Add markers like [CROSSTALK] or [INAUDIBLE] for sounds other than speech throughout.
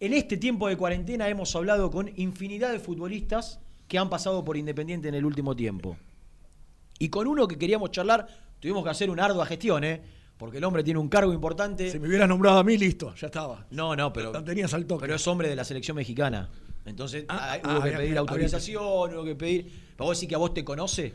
En este tiempo de cuarentena hemos hablado con infinidad de futbolistas que han pasado por Independiente en el último tiempo. Y con uno que queríamos charlar, tuvimos que hacer una ardua gestión, ¿eh? Porque el hombre tiene un cargo importante. Si me hubieras nombrado a mí, listo, ya estaba. No, no, pero. La tenías al toque. Pero es hombre de la selección mexicana. Entonces Ah, hay- ah, hubo que pedir autorización, hubo que pedir. ¿Para vos decir que a vos te conoce?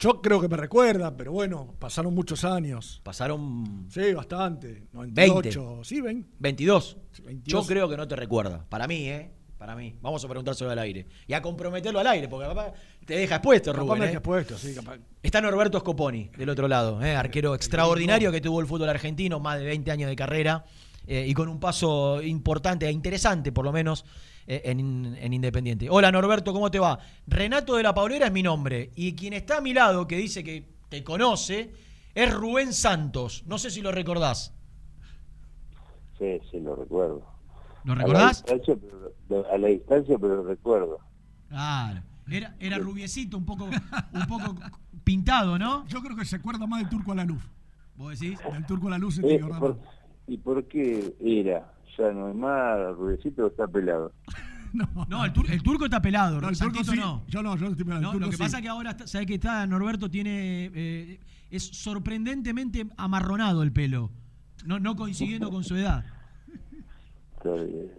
Yo creo que me recuerda, pero bueno, pasaron muchos años. Pasaron Sí, bastante. 98, sí, ven. 22. Sí, 22. Yo creo que no te recuerda. Para mí, ¿eh? Para mí. Vamos a preguntárselo al aire. Y a comprometerlo al aire, porque capaz te deja expuesto, Capaz Rubén. me ¿eh? has puesto, sí, capaz. Está Norberto Scoponi, del otro lado, ¿eh? arquero extraordinario que tuvo el fútbol argentino, más de 20 años de carrera, eh, y con un paso importante e interesante, por lo menos, eh, en, en Independiente. Hola Norberto, ¿cómo te va? Renato de la Paulera es mi nombre, y quien está a mi lado, que dice que te conoce, es Rubén Santos. No sé si lo recordás. Sí, sí, lo recuerdo. ¿Lo A la recordás? distancia, pero, a la distancia, pero lo recuerdo. Claro. Era, era rubiecito, un poco, un poco pintado, ¿no? Yo creo que se acuerda más del turco a la luz. ¿Vos decís? Del turco a la luz se Eh, acordar por- más. ¿Y por qué era? ¿Ya no es más rubecito o está pelado? [LAUGHS] No, No, el, tur- el turco está pelado, No, el turco sí. no. Yo no, yo estoy pelado. el No, turco lo que sí. pasa es que ahora, está- ¿sabes que está? Norberto tiene. eh, es sorprendentemente amarronado el pelo. No, no coincidiendo con su edad. Está bien.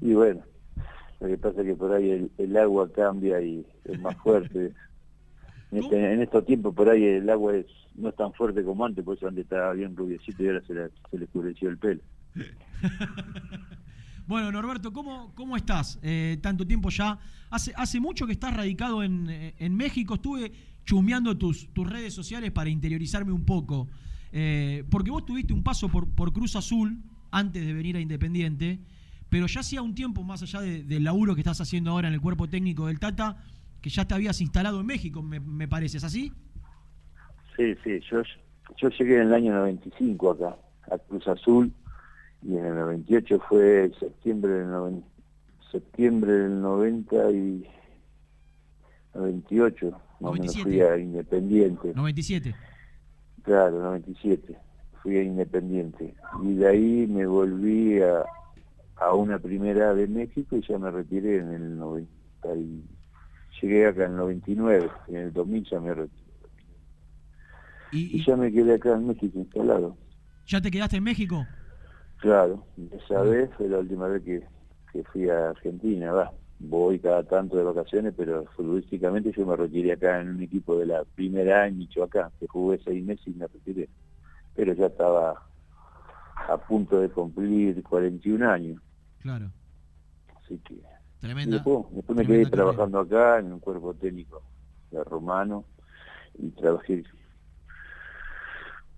Y bueno, lo que pasa es que por ahí el, el agua cambia y es más fuerte. [LAUGHS] En, este- en estos tiempos por ahí el agua es no es tan fuerte como antes, por eso antes estaba bien rubiecito y ahora se le, se el pelo. [LAUGHS] Bueno, Norberto, ¿cómo, cómo estás? Eh, tanto tiempo ya. Hace, hace mucho que estás radicado en, eh, en México. Estuve chumeando tus, tus redes sociales para interiorizarme un poco. Eh, porque vos tuviste un paso por, por Cruz Azul antes de venir a Independiente. Pero ya hacía un tiempo, más allá de- del laburo que estás haciendo ahora en el cuerpo técnico del Tata, que ya te habías instalado en México, me, me parece. ¿Es así? Sí, sí, yo, yo llegué en el año 95 acá, a Cruz Azul, y en el 98 fue septiembre del, noven- septiembre del 90 y 98, más menos 97. fui a Independiente, 97. claro, 97, fui a Independiente, y de ahí me volví a, a una primera de México y ya me retiré en el 90 y llegué acá en el 99, y en el 2000 ya me retiré. ¿Y, ya me quedé acá en México instalado. ya te quedaste en México? Claro, esa vez fue la última vez que, que fui a Argentina, va. Voy cada tanto de vacaciones, pero futbolísticamente yo me retiré acá en un equipo de la primera en Michoacán, que jugué seis meses y me retiré. Pero ya estaba a punto de cumplir 41 años, Claro. así que... Tremenda. después, después me quedé trabajando acá en un cuerpo técnico de Romano y trabajé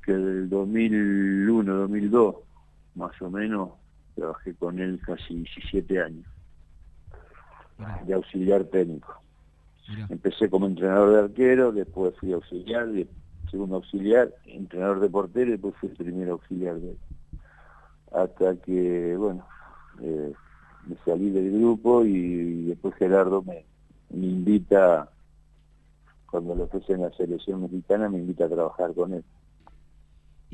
que del 2001, 2002, más o menos, trabajé con él casi 17 años de auxiliar técnico. Empecé como entrenador de arquero, después fui auxiliar, segundo auxiliar, entrenador de portero y después fui primer auxiliar de él. Hasta que, bueno, eh, me salí del grupo y, después Gerardo me, me invita, cuando le ofrecen la selección mexicana, me invita a trabajar con él.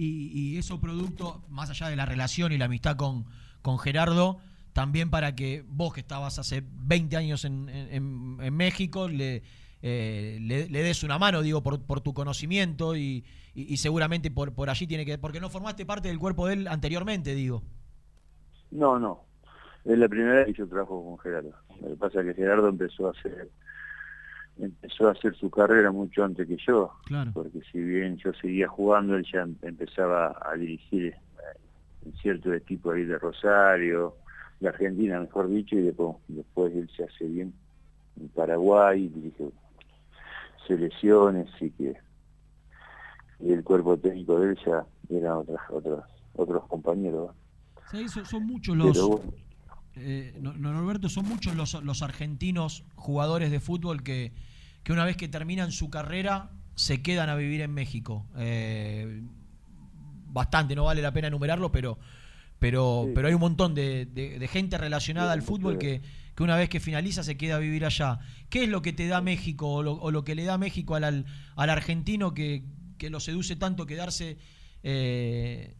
Y, y eso producto, más allá de la relación y la amistad con, con Gerardo, también para que vos que estabas hace 20 años en, en- México, le, eh, le, le des una mano, digo, por, por tu conocimiento y, y- y seguramente por, por allí tiene que... Porque no formaste parte del cuerpo de él anteriormente, digo. No, no. Es la primera vez que yo trabajo con Gerardo. Lo que pasa es que Gerardo empezó a hacer empezó a hacer su carrera mucho antes que yo, Claro. porque si bien yo seguía jugando, él ya empezaba a dirigir eh, en ciertos equipos ahí de Rosario, de Argentina, mejor dicho, y después, después él se hace bien en Paraguay, dirige selecciones, y que y el cuerpo técnico de él ya eran otras, otras, otros compañeros. Son, son muchos los... eh, no- no, Norberto, son muchos los, los argentinos jugadores de fútbol que, que una vez que terminan su carrera se quedan a vivir en México. Eh, bastante, no vale la pena enumerarlo, pero, pero, Sí. pero hay un montón de, de- de gente relacionada Sí, al fútbol que, que una vez que finaliza se queda a vivir allá. ¿Qué es lo que te da México o lo, o lo que le da México al, al, al argentino que, que lo seduce tanto quedarse eh,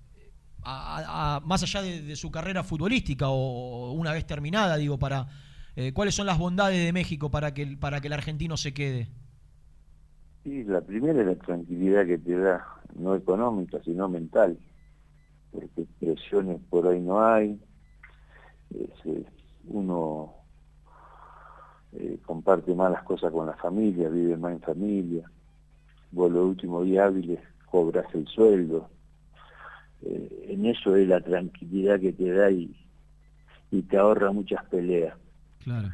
más allá de, su carrera futbolística o, una vez terminada, digo, para eh, cuáles son las bondades de México para que, para que el argentino se quede. Sí, la primera es la tranquilidad que te da, no económica, sino mental, porque presiones por ahí no hay, uno eh, comparte más las cosas con la familia, vive más en familia, vos los últimos días hábiles cobras el sueldo, eh, en eso es la tranquilidad que te da y, y te ahorra muchas peleas. Claro.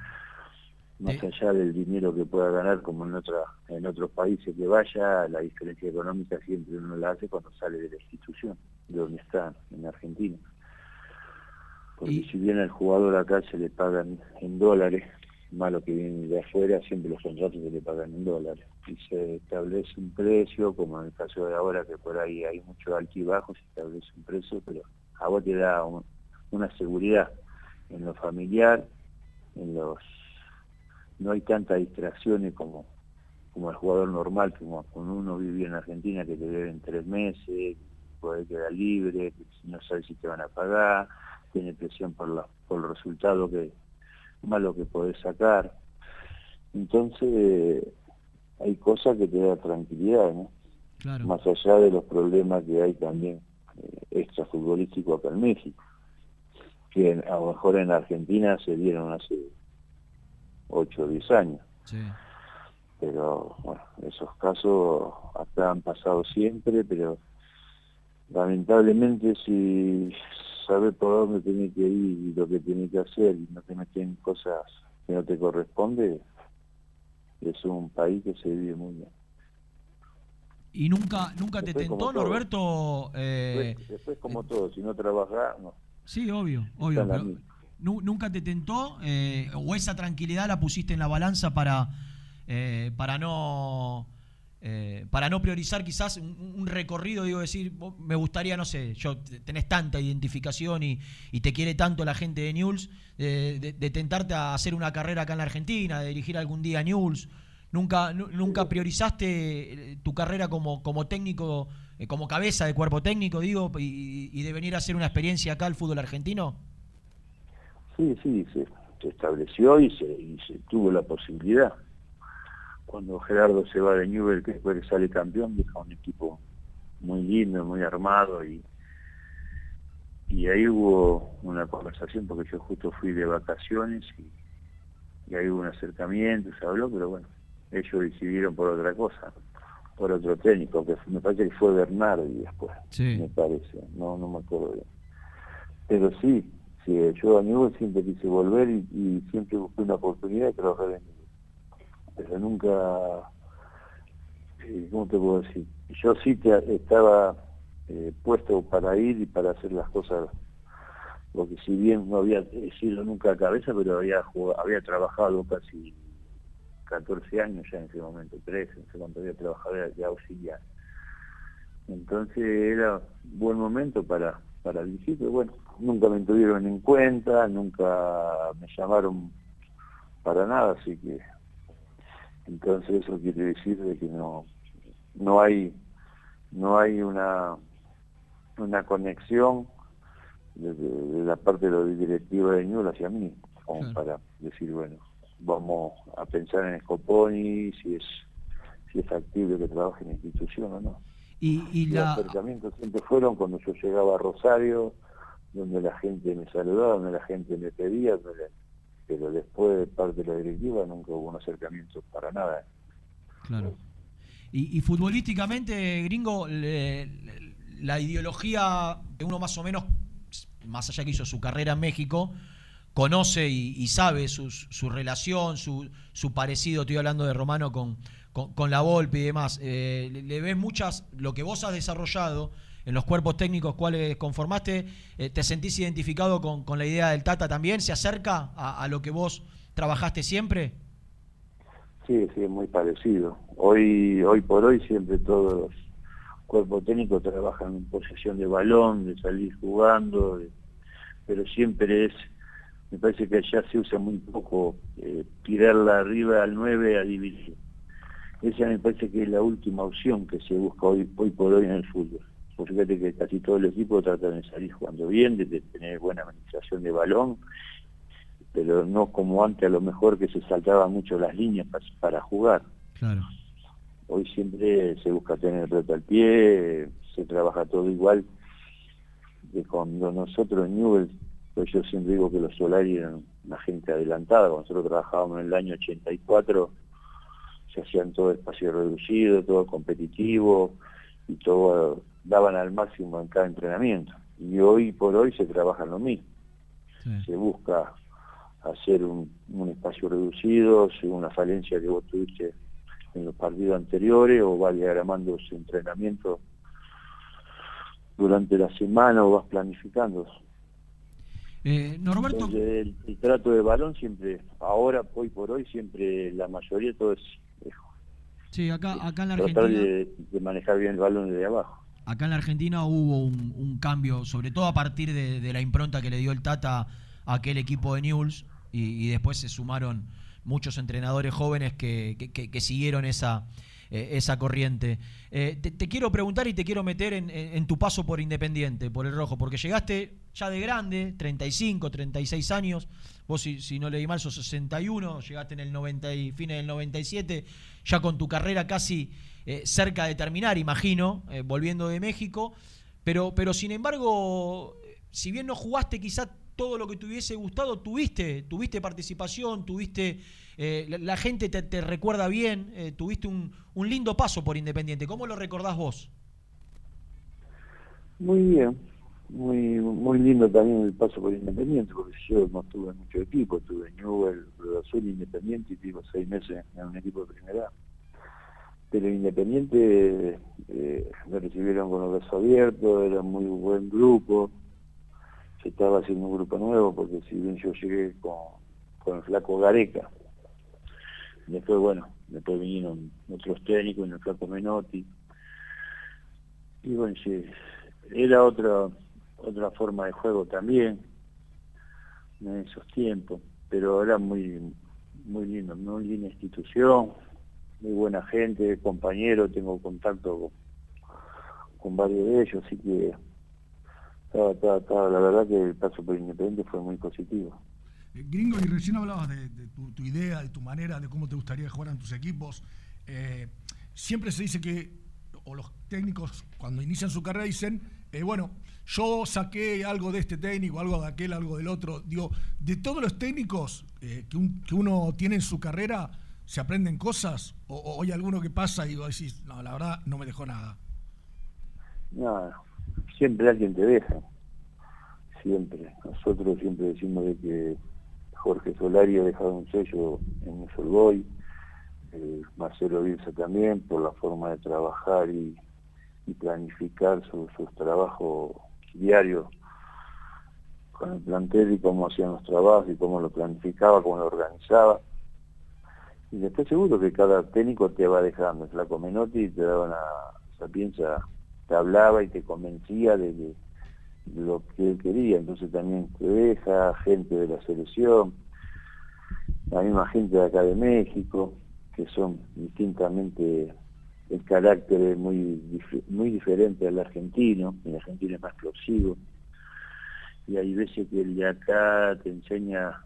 Más allá del dinero que pueda ganar, como en otra, en otros países que vaya, la diferencia económica siempre uno la hace cuando sale de la institución, de donde está, en Argentina. Porque si bien al jugador acá se le pagan en dólares, malo que viene de afuera, siempre los contratos se le pagan en dólares. Y se establece un precio, como en el caso de ahora, que por ahí hay mucho altibajo, se establece un precio, pero a vos te da una seguridad en lo familiar, en los no hay tantas distracciones como como el jugador normal, como cuando uno vive en Argentina que te deben tres meses, puede quedar libre, no sabes si te van a pagar, tiene presión por, la, por el resultado que, malo que podés sacar. Entonces, hay cosas que te da tranquilidad, ¿no? Más allá de los problemas que hay también eh, extrafutbolísticos acá en México, que a lo mejor en Argentina se dieron hace 8 o 10 años. Pero bueno, esos casos acá han pasado siempre, pero lamentablemente si saber por dónde tiene que ir y lo que tiene que hacer y no te meten cosas que no te corresponde, es un país que se vive muy bien. ¿Y nunca nunca te tentó, Norberto? Eh, después, como todo, si no trabajás, no. Sí, obvio, obvio. ¿Nunca te tentó eh, o esa tranquilidad la pusiste en la balanza para, eh, para no eh, para no priorizar quizás un, recorrido, digo, decir, me gustaría, no sé, yo tenés tanta identificación y, te quiere tanto la gente de News, de, tentarte a hacer una carrera acá en la Argentina, de dirigir algún día a News. ¿Nunca, nunca priorizaste eh, tu carrera como, como técnico, eh, como cabeza de cuerpo técnico, digo, y, de venir a hacer una experiencia acá al fútbol argentino? Sí, sí, se, estableció y se, y se tuvo la posibilidad cuando Gerardo se va de Newell, que después sale campeón, deja un equipo muy lindo, muy armado y, y ahí hubo una conversación porque yo justo fui de vacaciones y, ahí hubo un acercamiento, se habló, pero bueno, ellos decidieron por otra cosa, por otro técnico, que me parece que fue Bernardi después, me parece, no, no me acuerdo bien. Pero sí, sí yo a Newell siempre quise volver y, siempre busqué una oportunidad que lo revendí pero nunca, eh, ¿cómo te puedo decir? Yo sí te, estaba eh, puesto para ir y para hacer las cosas, porque si bien no había sido nunca a cabeza, pero había, había trabajado casi 14 años ya en ese momento, 13, no sé cuánto había trabajado de auxiliar. Entonces era buen momento para, para dirigir, pero bueno, nunca me tuvieron en cuenta, nunca me llamaron para nada, así que entonces eso quiere decir de que no, no hay, no hay una, una conexión de, la parte de la directiva de Ñul hacia mí, como para decir, bueno, vamos a pensar en Scoponi, si es, si es factible que trabaje en la institución o no. Y, Los acercamientos siempre fueron cuando yo llegaba a Rosario, donde la gente me saludaba, donde la gente me pedía, donde pero después de parte de la directiva nunca hubo un acercamiento para nada. Claro. Y, futbolísticamente, gringo, la ideología que uno más o menos, más allá que hizo su carrera en México, conoce y, sabe su, relación, su, su, parecido, estoy hablando de Romano con, con, la Volpe y demás. Eh, le, ves muchas, lo que vos has desarrollado en los cuerpos técnicos cuales conformaste, eh, ¿te sentís identificado con, la idea del Tata también? ¿Se acerca a, lo que vos trabajaste siempre? Sí, sí, es muy parecido. Hoy, hoy por hoy siempre todos los cuerpos técnicos trabajan en posesión de balón, de salir jugando, pero siempre es, me parece que allá se usa muy poco eh, tirarla arriba al 9 a dividir. Esa me parece que es la última opción que se busca hoy, hoy por hoy en el fútbol Pues fíjate que casi todo el equipo trata de salir jugando bien, de tener buena administración de balón, pero no como antes a lo mejor que se saltaban mucho las líneas para, jugar. Claro. Hoy siempre se busca tener el reto al pie, se trabaja todo igual. De cuando nosotros en Newell, pues yo siempre digo que los Solari eran una gente adelantada, cuando nosotros trabajábamos en el año 84, se hacían todo espacio reducido, todo competitivo, y todo daban al máximo en cada entrenamiento. Y hoy por hoy se trabaja en lo mismo. Se busca hacer un, espacio reducido según la falencia que vos tuviste en los partidos anteriores o vas diagramando su entrenamiento durante la semana o vas planificando. Eh, Norberto... el, trato de balón siempre, ahora, hoy por hoy, siempre la mayoría todo es... sí, acá, acá en la Argentina... Tratar de, manejar bien el balón desde abajo. Acá en la Argentina hubo un, cambio, sobre todo a partir de, la impronta que le dio el Tata a aquel equipo de Newell's, y, después se sumaron muchos entrenadores jóvenes que, que, siguieron esa, eh, esa corriente. Eh, te, quiero preguntar y te quiero meter en, tu paso por Independiente, por el Rojo, porque llegaste ya de grande, 35, 36 años, vos si, si no leí mal sos 61, llegaste en el 90 y del 97, ya con tu carrera casi eh, cerca de terminar, imagino, volviendo de México, pero, pero sin embargo, si bien no jugaste quizá todo lo que te hubiese gustado, tuviste, tuviste participación, tuviste, eh, la, gente te, recuerda bien, eh, tuviste un, un, lindo paso por Independiente. ¿Cómo lo recordás vos? Muy bien, muy muy lindo también el paso por Independiente, porque yo no tuve mucho equipo, tuve Newell, Cruz Azul, Independiente y tuve seis meses en un equipo de primera. Pero Independiente eh, me recibieron con los brazos abiertos, era muy buen grupo, estaba haciendo un grupo nuevo, porque si bien yo llegué con, el flaco Gareca, después, bueno, después vinieron otros técnicos, el flaco Menotti, y bueno, sí, era otra, otra forma de juego también, en esos tiempos, pero era muy, muy lindo, muy linda institución, muy buena gente, compañero, tengo contacto con, con varios de ellos, así que la verdad que el paso por Independiente fue muy positivo. Eh, Gringo, y recién hablabas de, tu, idea, de tu manera, de cómo te gustaría jugar en tus equipos. Eh, siempre se dice que, o los técnicos cuando inician su carrera dicen, eh, bueno, yo saqué algo de este técnico, algo de aquel, algo del otro. Digo, de todos los técnicos que, uno tiene en su carrera, ¿se aprenden cosas? ¿O, hay alguno que pasa y vos decís, no, la verdad no me dejó nada? No, siempre alguien te deja, siempre. Nosotros siempre decimos de que Jorge Solari ha dejado un sello en el Solboy, eh, Marcelo Vilsa también, por la forma de trabajar y, planificar sus trabajos diarios con el plantel y cómo hacían los trabajos y cómo lo planificaba, cómo lo organizaba. Y después seguro que cada técnico te va dejando. Flaco Menotti te daba una sapienza te hablaba y te convencía de, lo que él quería, entonces también deja gente de la selección, la misma gente de acá de México, que son distintamente el carácter es muy, muy diferente al argentino, el argentino es más explosivo, y hay veces que el de acá te enseña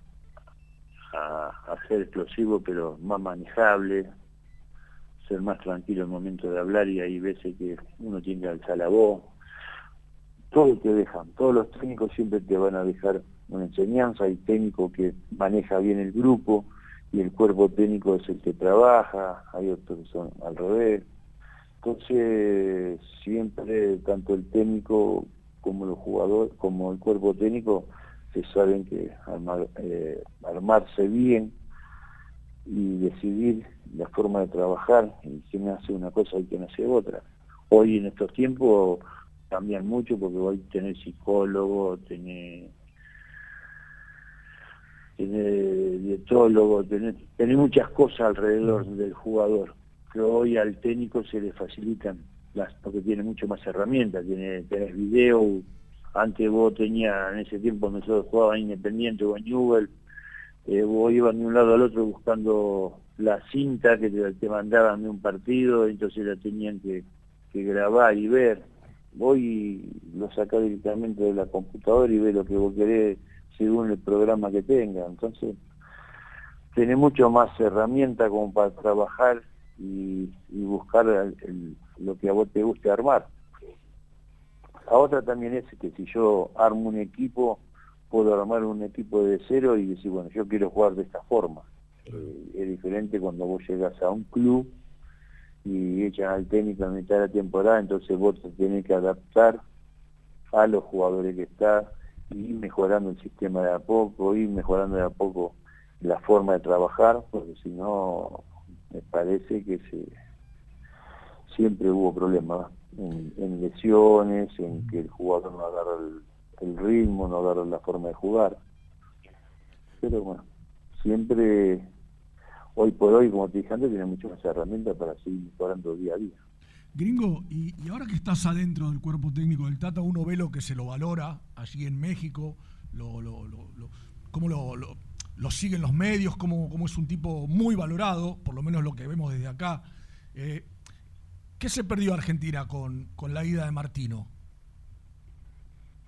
a, a ser explosivo pero más manejable, ser más tranquilo el momento de hablar y hay veces que uno tiene que alzar la voz. Todos te dejan, todos los técnicos siempre te van a dejar una enseñanza, hay técnico que maneja bien el grupo y el cuerpo técnico es el que trabaja, hay otros que son al revés. Entonces siempre tanto el técnico como los jugadores, como el cuerpo técnico, se saben que eh, armarse bien y decidir la forma de trabajar y quién hace una cosa y quién hace otra. Hoy en estos tiempos cambian mucho porque hoy tener psicólogo, tener tener dietólogo, tener, tener muchas cosas alrededor del jugador. Pero hoy al técnico se le facilitan las, porque tiene mucho más herramientas, tiene, tenés video, antes vos tenías, en ese tiempo nosotros jugábamos Independiente o en Newell, eh, vos ibas de un lado al otro buscando la cinta que te, mandaban de un partido, entonces la tenían que, grabar y ver. hoy lo saca directamente de la computadora y ve lo que vos querés según el programa que tenga. Entonces, tiene mucho más herramientas como para trabajar y, buscar lo que a vos te guste armar. La otra también es que si yo armo un equipo, puedo armar un equipo de cero y decir, bueno, yo quiero jugar de esta forma. Eh, es diferente cuando vos llegas a un club y echan al técnico a mitad de la temporada, entonces vos te tenés que adaptar a los jugadores que están y mejorando el sistema de a poco, y mejorando de a poco la forma de trabajar, porque si no, me parece que se, siempre hubo problemas en, lesiones, en que el jugador no agarra el, ritmo, no agarra la forma de jugar. Pero bueno, siempre, hoy por hoy, como te dije antes, tiene muchas herramientas para seguir mejorando día a día. Gringo, y, ahora que estás adentro del cuerpo técnico del Tata, uno ve lo que se lo valora allí en México, lo, lo, lo, cómo lo, lo, siguen los medios, cómo, cómo, es un tipo muy valorado, por lo menos lo que vemos desde acá. Eh, ¿Qué se perdió Argentina con, con la ida de Martino?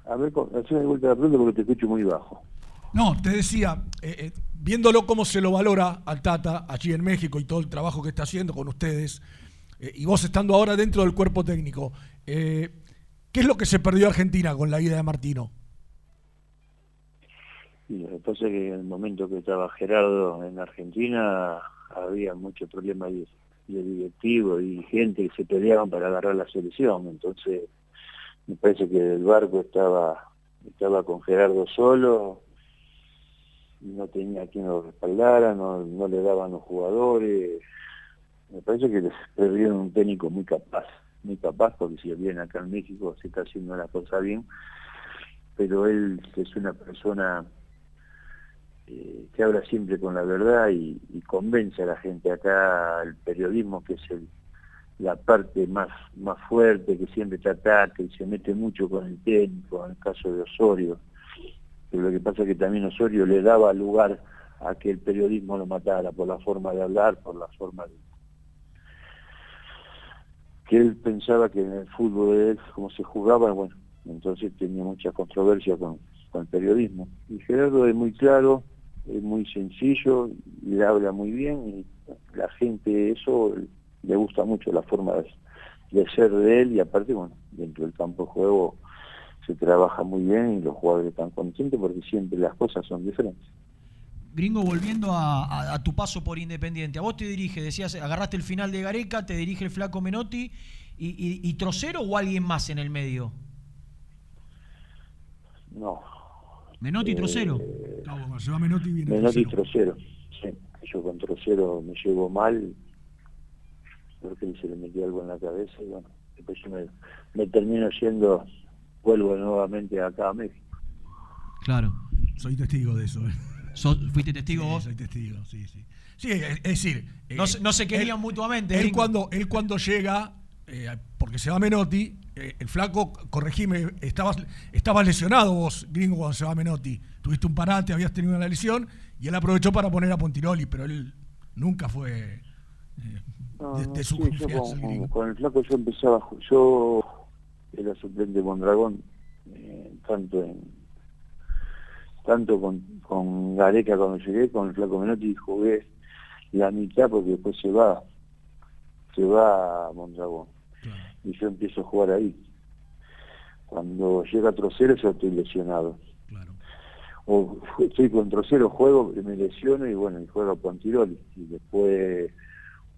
A ver, haceme vuelta la pregunta porque te escucho muy bajo. No, te decía, eh, eh, viéndolo cómo se lo valora al Tata allí en México y todo el trabajo que está haciendo con ustedes, eh, y vos estando ahora dentro del cuerpo técnico, eh, ¿qué es lo que se perdió Argentina con la ida de Martino? lo que pasa es que en el momento que estaba Gerardo en Argentina había muchos problemas de, directivos y gente que se peleaban para agarrar la selección, entonces me parece que el barco estaba estaba con Gerardo solo, no tenía quien lo respaldara, no, no le daban los jugadores, me parece que les perdieron un técnico muy capaz, muy capaz, porque si bien acá en México se está haciendo la cosa bien, pero él es una persona eh, que habla siempre con la verdad y, convence a la gente. Acá, el periodismo que es la parte más, más fuerte, que siempre te ataca y se mete mucho con el técnico, en el caso de Osorio. Pero lo que pasa es que también Osorio le daba lugar a que el periodismo lo matara por la forma de hablar, por la forma de, que él pensaba que en el fútbol de él, como se jugaba, bueno, entonces tenía mucha controversia con, el periodismo. Y Gerardo es muy claro, es muy sencillo, le habla muy bien y la gente eso le gusta mucho la forma de, ser de él y aparte, bueno, dentro del campo de juego se trabaja muy bien y los jugadores están contentos porque siempre las cosas son diferentes. Gringo, volviendo a, tu paso por Independiente, a vos te dirige, decías, agarraste el final de Gareca, te dirige el flaco Menotti, y, y, Trocero o alguien más en el medio? No. Menotti y Trocero. Eh, no, se va Menotti y viene Menotti y Trocero. Sí, yo con Trocero me llevo mal, porque se le metió algo en la cabeza y bueno, después yo me, me termino yendo, vuelvo nuevamente acá a México. Claro. Soy testigo de eso. ¿eh? ¿Fuiste testigo vos? Soy testigo, sí, sí. Sí, es, decir... No, se querían mutuamente. Él cuando, él cuando llega, eh, porque se va Menotti, eh, el flaco, corregime, estabas, estabas lesionado vos, gringo, cuando se va Menotti. Tuviste un parate, habías tenido una lesión, y él aprovechó para poner a Pontiroli, pero él nunca fue de, su confianza. Con, el flaco yo empezaba, yo era suplente Mondragón, tanto en tanto con, con Gareca cuando llegué, con el Flaco Menotti jugué la mitad porque después se va, se va a Mondragón. Y yo empiezo a jugar ahí. Cuando llega Trocero yo estoy lesionado. O estoy con Trocero, juego, me lesiono y bueno, y juego con Tiroli. Y después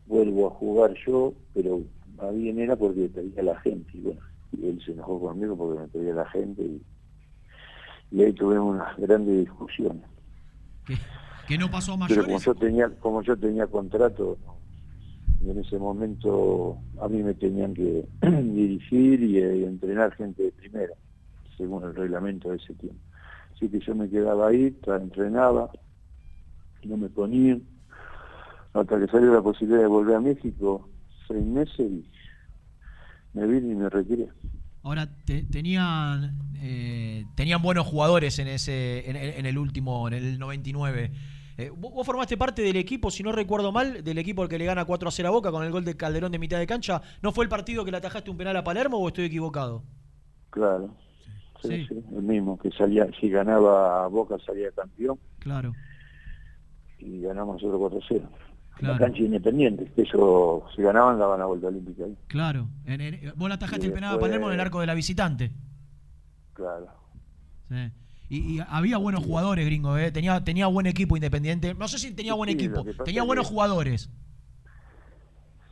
vuelvo a jugar yo, pero más bien era porque pedía la gente. Y bueno, y él se enojó conmigo porque me pedía la gente y y ahí tuvimos unas grandes discusiones. ¿Que, no pasó a mayores? Pero como yo tenía, como yo tenía contrato, en ese momento a mí me tenían que [CLEARS THROAT] dirigir y, eh, entrenar gente de primera, según el reglamento de ese tiempo. Así que yo me quedaba ahí, entrenaba, no me ponía, hasta que salió la posibilidad de volver a México, seis meses y me vine y me retiré. Ahora, tenían, eh, tenían buenos jugadores en ese en, el último, en el 99. Eh, vos formaste parte del equipo, si no recuerdo mal, del equipo al que le gana 4 a 0 a Boca con el gol de Calderón de mitad de cancha. ¿No fue el partido que le atajaste un penal a Palermo o estoy equivocado? Claro. Sí, sí, el mismo, que salía, si ganaba Boca salía campeón. Claro. Y ganamos nosotros 4 a 0. La cancha independiente, que ellos si ganaban daban la vuelta olímpica ahí. Claro. vos le atajaste el penal a Palermo en el arco de la visitante. Claro. Sí. Y, había buenos jugadores, gringo, ¿eh? tenía, tenía buen equipo independiente. No sé si tenía buen equipo, tenía buenos jugadores.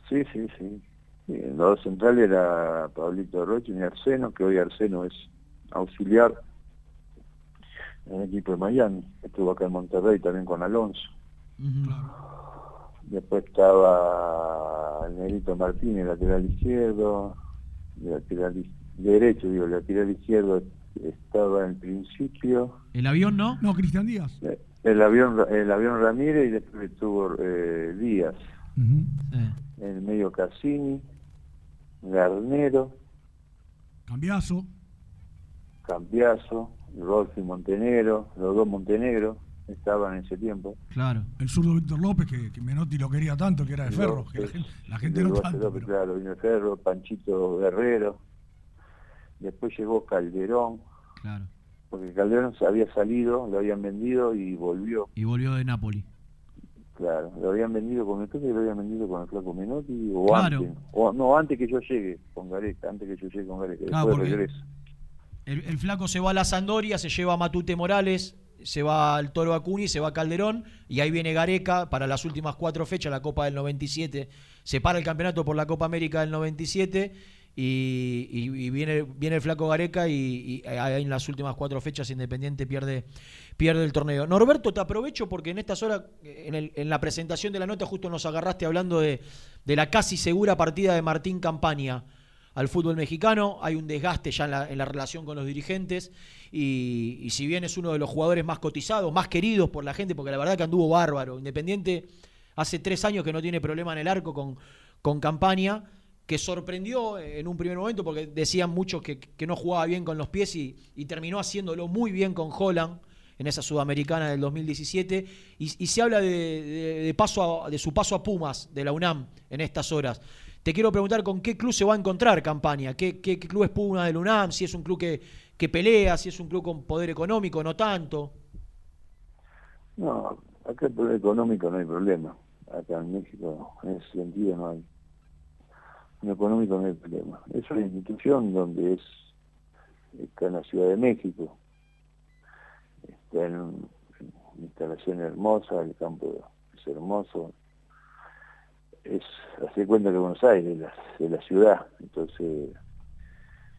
Sí, sí, sí. El lado central era Pablito Roche y Arseno, que hoy Arseno es auxiliar en el equipo de Miami. Estuvo acá en Monterrey también con Alonso. Después estaba el Negrito Martínez, lateral izquierdo, lateral derecho, digo, lateral izquierdo estaba en principio. ¿El avión no? No, Cristian Díaz. Eh, el avión, el avión Ramírez y después estuvo eh, Díaz. En el medio Cassini, Garnero. Cambiazo. Cambiazo, Rolfi Montenegro, los dos Montenegro estaban en ese tiempo. Claro. El zurdo Víctor López, que, Menotti lo quería tanto, que era de Ferro, que la gente, no tanto. López, Claro, vino de Ferro, Panchito Guerrero. Después llegó Calderón. Claro. Porque Calderón se había salido, lo habían vendido y volvió. Y volvió de Nápoles. Claro, lo habían vendido con el que lo habían vendido con el flaco Menotti o antes. O, no, antes que yo llegue con Gareca, antes que yo llegue con Gareca. después regresa. El, el, flaco se va a la Sandoria, se lleva a Matute Morales, se va al Toro Acuni, se va Calderón y ahí viene Gareca para las últimas cuatro fechas, la Copa del 97. Se para el campeonato por la Copa América del 97 y, viene, viene el flaco Gareca y, ahí en las últimas cuatro fechas Independiente pierde, pierde el torneo. Norberto, te aprovecho porque en estas horas, en, la presentación de la nota justo nos agarraste hablando de, la casi segura partida de Martín Campaña al fútbol mexicano, hay un desgaste ya en la, relación con los dirigentes. Y, si bien es uno de los jugadores más cotizados, más queridos por la gente, porque la verdad que anduvo bárbaro, Independiente hace tres años que no tiene problema en el arco con, con Campaña, que sorprendió en un primer momento porque decían muchos que, no jugaba bien con los pies y, terminó haciéndolo muy bien con Holland en esa sudamericana del 2017 y, se habla de, paso de su paso a Pumas de la UNAM en estas horas. Te quiero preguntar con qué club se va a encontrar campaña, qué, club es Pumas de la UNAM, si es un club que, que pelea, si es un club con poder económico, no tanto. No, acá el poder económico no hay problema. Acá en México en ese sentido no hay económico no hay problema. Es una institución donde es está en la Ciudad de México, está en una instalación hermosa, el campo es hermoso, es hace cuenta que Buenos Aires es la, ciudad, entonces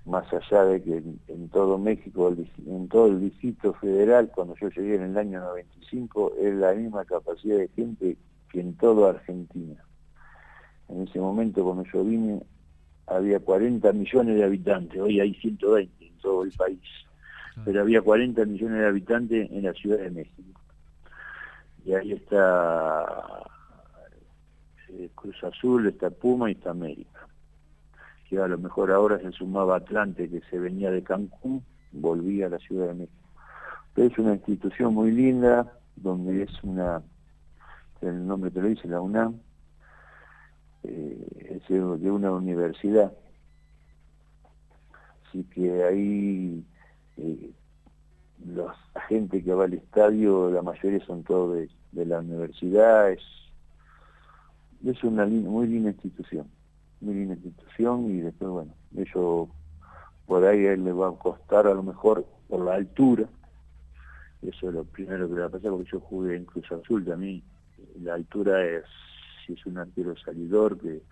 más allá de que en, todo México, en todo el distrito federal, cuando yo llegué en el año 95, es la misma capacidad de gente que en toda Argentina. En ese momento, cuando yo vine, había 40 millones de habitantes, hoy hay 120 en todo el país, pero había 40 millones de habitantes en la Ciudad de México. Y ahí está eh, Cruz Azul, está Puma y está América. Que a lo mejor ahora se sumaba Atlante, que se venía de Cancún, volvía a la Ciudad de México. Pero es una institución muy linda, donde es una, el nombre te lo dice, la UNAM, eh, es de una universidad. Así que ahí eh, los, la gente que va al estadio, la mayoría son todos de, la universidad, es, es una muy linda institución, muy linda institución y después, bueno, ellos por ahí a le va a costar a lo mejor por la altura, eso es lo primero que le va a pasar porque yo jugué en Cruz Azul también, la altura es si es un arquero salidor, que,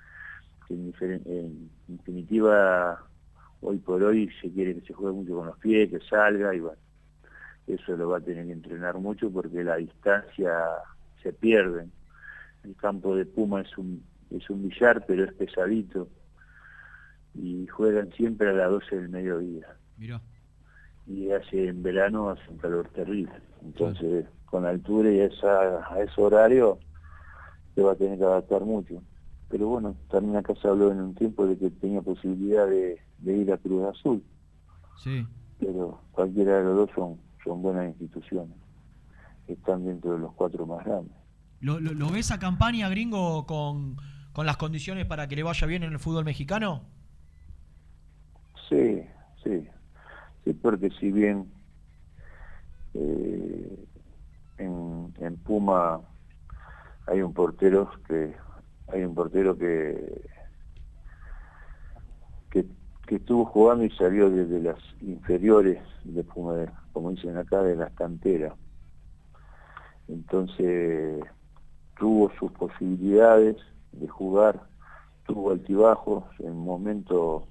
en, definitiva hoy por hoy se quiere que se juegue mucho con los pies, que salga y bueno, eso lo va a tener que entrenar mucho porque la distancia se pierde. El campo de Puma es un, es un billar, pero es pesadito y juegan siempre a las 12 del mediodía. Y hace en verano hace un calor terrible. Entonces, con altura y esa, a ese horario, se va a tener que adaptar mucho. Pero bueno, también acá se habló en un tiempo de que tenía posibilidad de, ir a Cruz Azul. Sí. Pero cualquiera de los dos son, son buenas instituciones. están dentro de los cuatro más grandes. ¿Lo, lo, ves a campaña gringo con, con, las condiciones para que le vaya bien en el fútbol mexicano? Sí, sí. Sí, porque si bien eh, en, en Puma hay un portero que hay un portero que que, estuvo jugando y salió desde las inferiores de Puma, como dicen acá, de las canteras. Entonces sus posibilidades de jugar, tuvo altibajos, en momento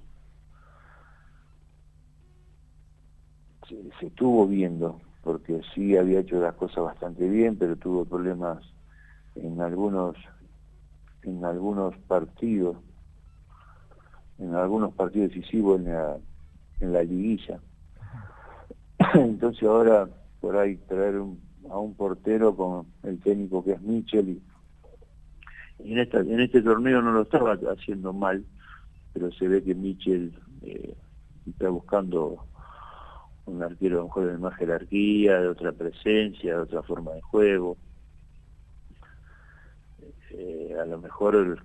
se, se estuvo viendo, porque sí había hecho las cosas bastante bien, pero tuvo problemas en algunos en algunos partidos en algunos partidos decisivos en la, en la liguilla. Entonces ahora por ahí traer a un portero con el técnico que es Michel y, en este torneo no lo estaba haciendo mal pero se ve que Michel eh, está buscando un arquero mejor de más jerarquía, de otra presencia, de otra forma de juego. Eh, a lo mejor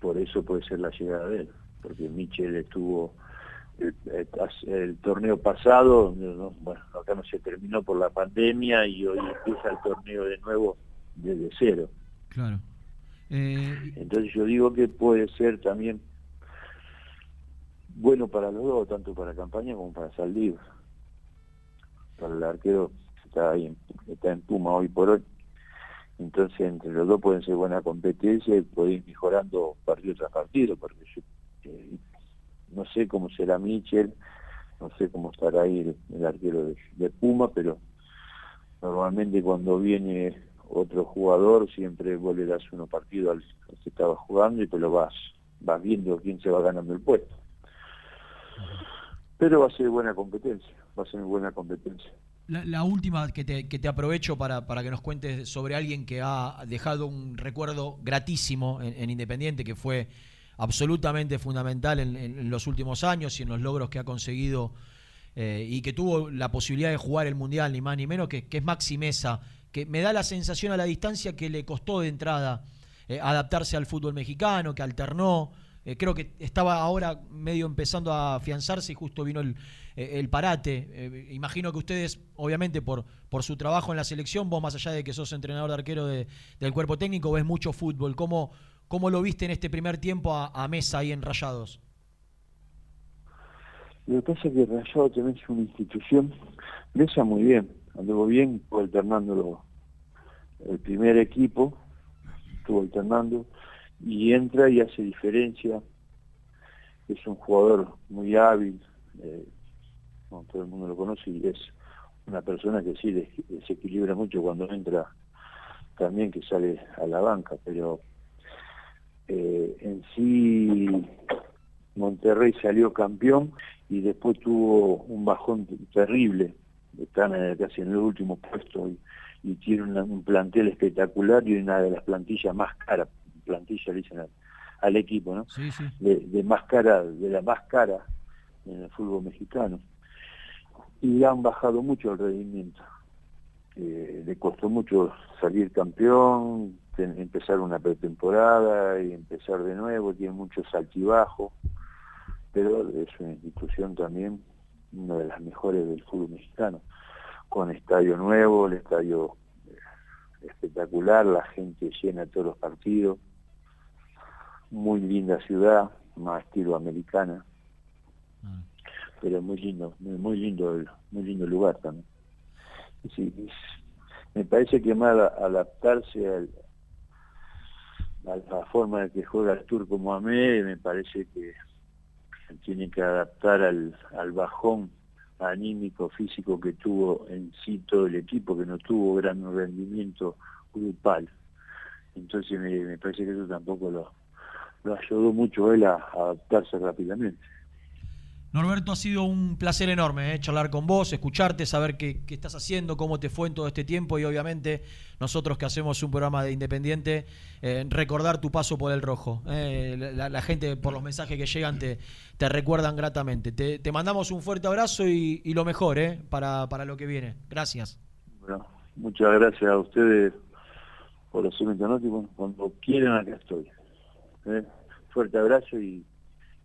por eso puede ser la llegada de él, porque Michel estuvo el, torneo pasado, bueno, acá no se terminó por la pandemia y hoy empieza el torneo de nuevo desde cero. Claro. Eh, Entonces yo digo que puede ser también bueno para los dos, tanto para campaña como para Saldivas para el arquero está ahí está en Puma hoy por hoy. Entonces entre los dos pueden ser buena competencia y pueden ir mejorando partido tras partido porque yo eh, no sé cómo será Michel no sé cómo estará ahí el, arquero de, Puma pero normalmente cuando viene otro jugador siempre vos le das uno partido al, que estaba jugando y te lo vas vas viendo quién se va ganando el puesto pero va a ser buena competencia va a ser buena competencia. La, última que te, que te aprovecho para, para, que nos cuentes sobre alguien que ha dejado un recuerdo gratísimo en, Independiente, que fue absolutamente fundamental en, los últimos años y en los logros que ha conseguido eh, y que tuvo la posibilidad de jugar el Mundial, ni más ni menos, que, que es Maxi Mesa, que me da la sensación a la distancia que le costó de entrada eh, adaptarse al fútbol mexicano, que alternó, eh, creo que estaba ahora medio empezando a afianzarse y justo vino el, eh, parate. Eh, imagino que ustedes, obviamente, por, por su trabajo en la selección, vos más allá de que sos entrenador de arquero del cuerpo técnico, ves mucho fútbol. ¿Cómo, cómo lo viste en este primer tiempo a, Mesa ahí en Rayados? Lo que pasa es que Rayados es una institución, Mesa muy bien, anduvo bien, fue alternando el primer equipo, estuvo alternando y entra y hace diferencia. Es un jugador muy hábil, eh, todo el mundo lo conoce y es una persona que sí se equilibra mucho cuando entra también que sale a la banca, pero eh, en sí Monterrey salió campeón y después tuvo un bajón terrible, están casi en el último puesto y, tiene un plantel espectacular y una de las plantillas más caras plantilla, le dicen al, equipo, ¿no? De, más cara, de la más cara en el fútbol mexicano. Y han bajado mucho el rendimiento. Eh, le costó mucho salir campeón, empezar una pretemporada y empezar de nuevo, tiene muchos altibajos, pero es una institución también, una de las mejores del fútbol mexicano, con estadio nuevo, el estadio eh, espectacular, la gente llena todos los partidos, muy linda ciudad, más estilo americana, ah. pero muy lindo, muy, lindo, muy lindo lugar también. me parece que más adaptarse al, a la forma de que juega el turco Mohamed, me parece que tiene que adaptar al, al bajón anímico, físico que tuvo en sí todo el equipo, que no tuvo gran rendimiento grupal. Entonces me, parece que eso tampoco lo, lo ayudó mucho él a, adaptarse rápidamente. Norberto, ha sido un placer enorme eh, charlar con vos, escucharte, saber qué, estás haciendo, cómo te fue en todo este tiempo y obviamente nosotros que hacemos un programa de Independiente, eh, recordar tu paso por el rojo. Eh, la, gente por los mensajes que llegan te, te recuerdan gratamente. Te, mandamos un fuerte abrazo y, lo mejor para, para lo que viene. Gracias. muchas gracias a ustedes por los segmentos cuando quieren acá estoy. ¿eh? Fuerte abrazo y,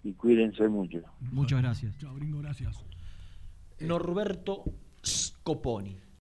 y, cuídense mucho. Muchas gracias. Chao, gringo, gracias. Norberto Scoponi.